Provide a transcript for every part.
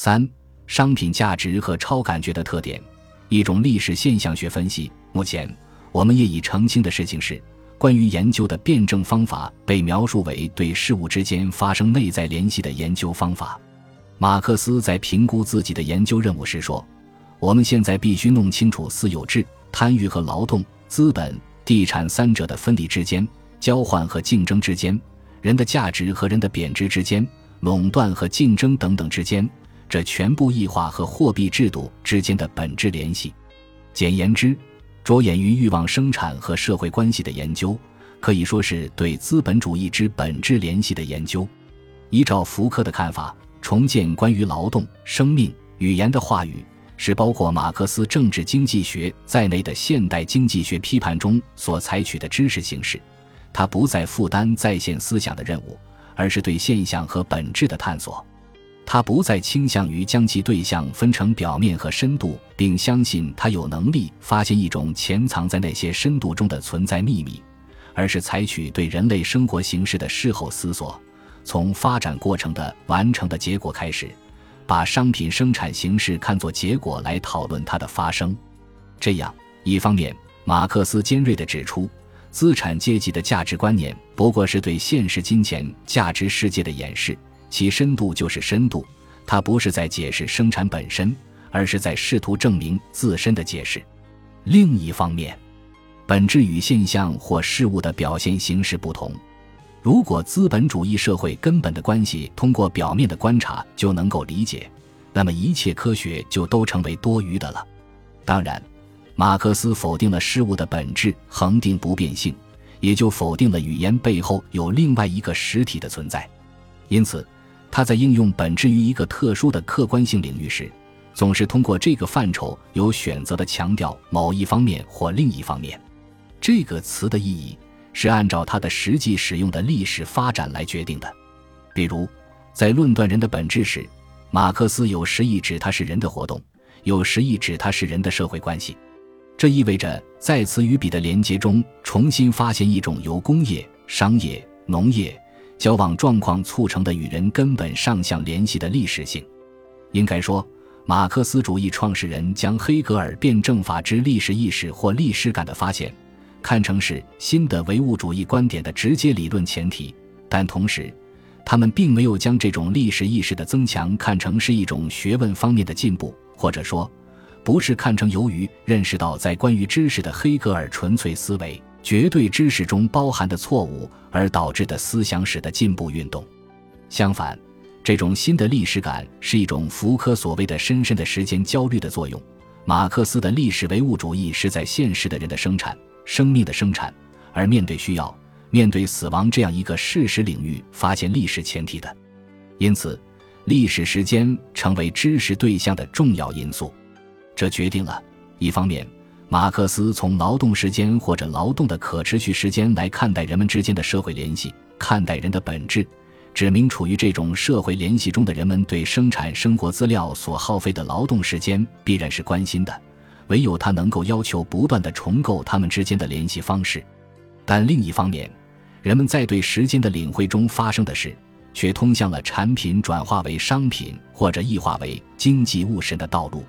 三、商品价值和超感觉的特点。一种历史现象学分析。目前，我们业已澄清的事情是，关于研究的辩证方法被描述为对事物之间发生内在联系的研究方法。马克思在评估自己的研究任务时说：“我们现在必须弄清楚私有制、贪欲和劳动、资本、地产三者的分离之间、交换和竞争之间、人的价值和人的贬值之间、垄断和竞争等等之间。”这全部异化和货币制度之间的本质联系，简言之，着眼于欲望生产和社会关系的研究，可以说是对资本主义之本质联系的研究。依照福柯的看法，重建关于劳动、生命、语言的话语，是包括马克思政治经济学在内的现代经济学批判中所采取的知识形式。它不再负担再现思想的任务，而是对现象和本质的探索。他不再倾向于将其对象分成表面和深度，并相信他有能力发现一种潜藏在那些深度中的存在秘密，而是采取对人类生活形式的事后思索，从发展过程的完成的结果开始，把商品生产形式看作结果来讨论它的发生。这样，一方面，马克思尖锐地指出，资产阶级的价值观念不过是对现实金钱价值世界的掩饰。其深度就是深度，它不是在解释生产本身，而是在试图证明自身的解释。另一方面，本质与现象或事物的表现形式不同。如果资本主义社会根本的关系通过表面的观察就能够理解，那么一切科学就都成为多余的了。当然，马克思否定了事物的本质恒定不变性，也就否定了语言背后有另外一个实体的存在。因此。他在应用本质于一个特殊的客观性领域时，总是通过这个范畴有选择的强调某一方面或另一方面。这个词的意义是按照它的实际使用的历史发展来决定的。比如，在论断人的本质时，马克思有时意指它是人的活动，有时意指它是人的社会关系。这意味着在此与彼的连接中重新发现一种由工业、商业、农业。交往状况促成的与人根本上相联系的历史性，应该说，马克思主义创始人将黑格尔辩证法之历史意识或历史感的发现，看成是新的唯物主义观点的直接理论前提，但同时，他们并没有将这种历史意识的增强看成是一种学问方面的进步，或者说，不是看成由于认识到在关于知识的黑格尔纯粹思维。绝对知识中包含的错误而导致的思想史的进步运动。相反，这种新的历史感是一种福柯所谓的深深的时间焦虑的作用。马克思的历史唯物主义是在现实的人的生产、生命的生产，而面对需要、面对死亡这样一个事实领域发现历史前提的。因此，历史时间成为知识对象的重要因素。这决定了，一方面。马克思从劳动时间或者劳动的可持续时间来看待人们之间的社会联系，看待人的本质，指明处于这种社会联系中的人们对生产生活资料所耗费的劳动时间必然是关心的，唯有他能够要求不断的重构他们之间的联系方式。但另一方面，人们在对时间的领会中发生的事，却通向了产品转化为商品或者异化为经济物神的道路。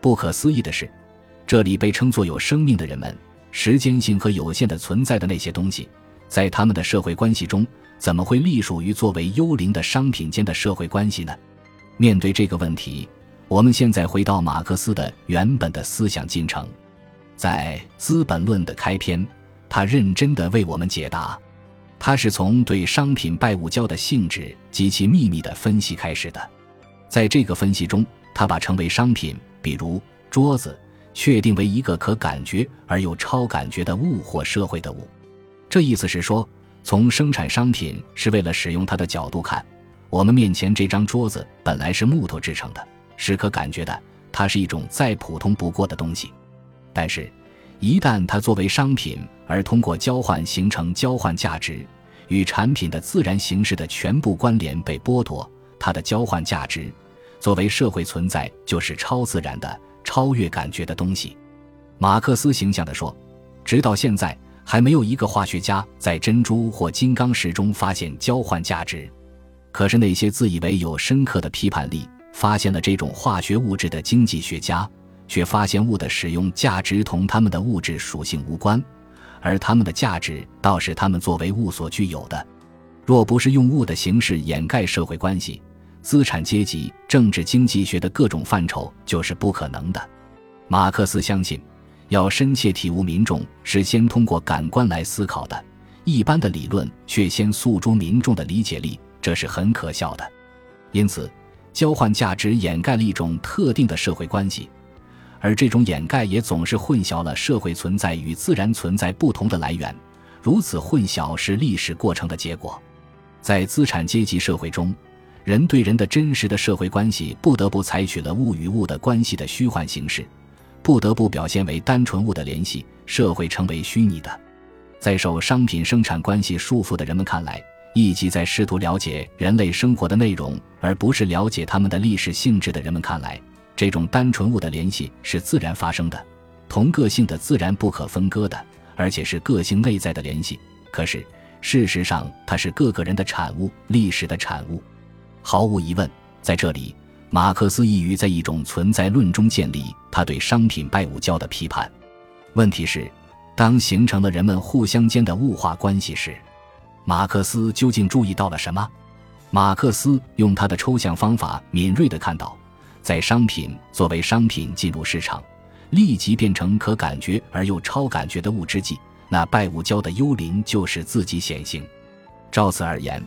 不可思议的是。这里被称作有生命的人们，时间性和有限的存在的那些东西，在他们的社会关系中，怎么会隶属于作为幽灵的商品间的社会关系呢？面对这个问题，我们现在回到马克思的原本的思想进程，在《资本论》的开篇，他认真地为我们解答。他是从对商品拜物交的性质及其秘密的分析开始的。在这个分析中，他把成为商品，比如桌子。确定为一个可感觉而又超感觉的物或社会的物，这意思是说，从生产商品是为了使用它的角度看，我们面前这张桌子本来是木头制成的，是可感觉的，它是一种再普通不过的东西。但是，一旦它作为商品而通过交换形成交换价值，与产品的自然形式的全部关联被剥夺，它的交换价值作为社会存在就是超自然的。超越感觉的东西，马克思形象地说：“直到现在，还没有一个化学家在珍珠或金刚石中发现交换价值。可是那些自以为有深刻的批判力、发现了这种化学物质的经济学家，却发现物的使用价值同它们的物质属性无关，而它们的价值倒是它们作为物所具有的。若不是用物的形式掩盖社会关系，资产阶级政治经济学的各种范畴就是不可能的。马克思相信，要深切体悟民众是先通过感官来思考的，一般的理论却先诉诸民众的理解力，这是很可笑的。因此，交换价值掩盖了一种特定的社会关系，而这种掩盖也总是混淆了社会存在与自然存在不同的来源。如此混淆是历史过程的结果。在资产阶级社会中，人对人的真实的社会关系不得不采取了物与物的关系的虚幻形式，不得不表现为单纯物的联系，社会成为虚拟的。在受商品生产关系束缚的人们看来，以及在试图了解人类生活的内容而不是了解他们的历史性质的人们看来，这种单纯物的联系是自然发生的，同个性的自然不可分割的，而且是个性内在的联系。可是。事实上，它是各个人的产物，历史的产物。毫无疑问，在这里，马克思意于在一种存在论中建立他对商品拜物教的批判。问题是，当形成了人们互相间的物化关系时，马克思究竟注意到了什么？马克思用他的抽象方法敏锐地看到，在商品作为商品进入市场，立即变成可感觉而又超感觉的物之际。那拜物教的幽灵就是自己显形。照此而言，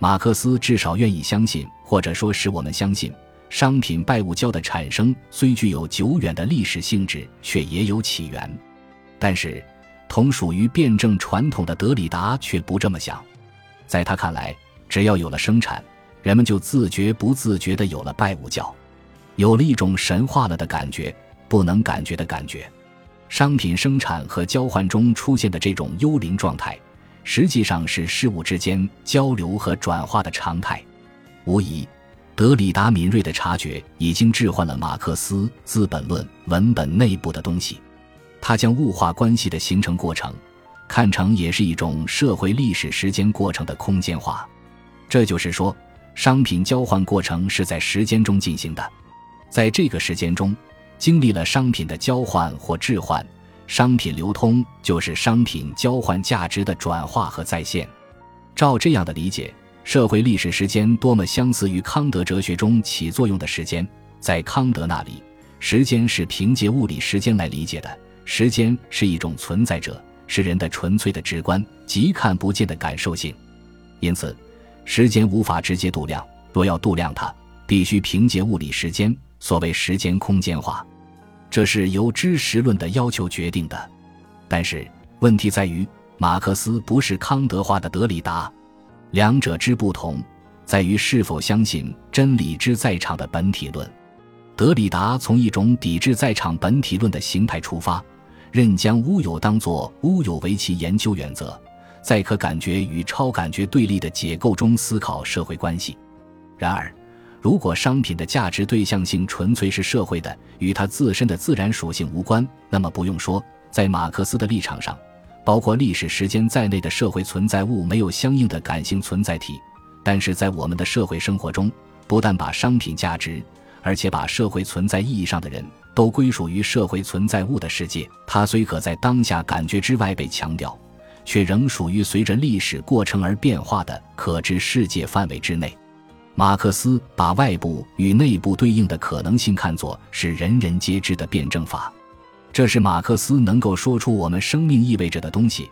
马克思至少愿意相信，或者说使我们相信，商品拜物教的产生虽具有久远的历史性质，却也有起源。但是，同属于辩证传统的德里达却不这么想。在他看来，只要有了生产，人们就自觉不自觉地有了拜物教，有了一种神化了的感觉，不能感觉的感觉。商品生产和交换中出现的这种幽灵状态，实际上是事物之间交流和转化的常态。无疑，德里达敏锐的察觉已经置换了马克思《资本论》文本内部的东西。他将物化关系的形成过程看成也是一种社会历史时间过程的空间化。这就是说，商品交换过程是在时间中进行的，在这个时间中。经历了商品的交换或置换，商品流通就是商品交换价值的转化和再现。照这样的理解，社会历史时间多么相似于康德哲学中起作用的时间。在康德那里，时间是凭借物理时间来理解的，时间是一种存在者，是人的纯粹的直观、即看不见的感受性。因此，时间无法直接度量，若要度量它，必须凭借物理时间。所谓时间空间化，这是由知识论的要求决定的。但是问题在于，马克思不是康德化的德里达，两者之不同在于是否相信真理之在场的本体论。德里达从一种抵制在场本体论的形态出发，任将乌有当作乌有为其研究原则，在可感觉与超感觉对立的解构中思考社会关系。然而。如果商品的价值对象性纯粹是社会的，与它自身的自然属性无关，那么不用说，在马克思的立场上，包括历史时间在内的社会存在物没有相应的感性存在体。但是在我们的社会生活中，不但把商品价值，而且把社会存在意义上的人都归属于社会存在物的世界，它虽可在当下感觉之外被强调，却仍属于随着历史过程而变化的可知世界范围之内。马克思把外部与内部对应的可能性看作是人人皆知的辩证法，这是马克思能够说出我们生命意味着的东西，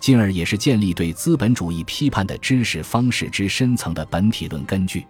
进而也是建立对资本主义批判的知识方式之深层的本体论根据。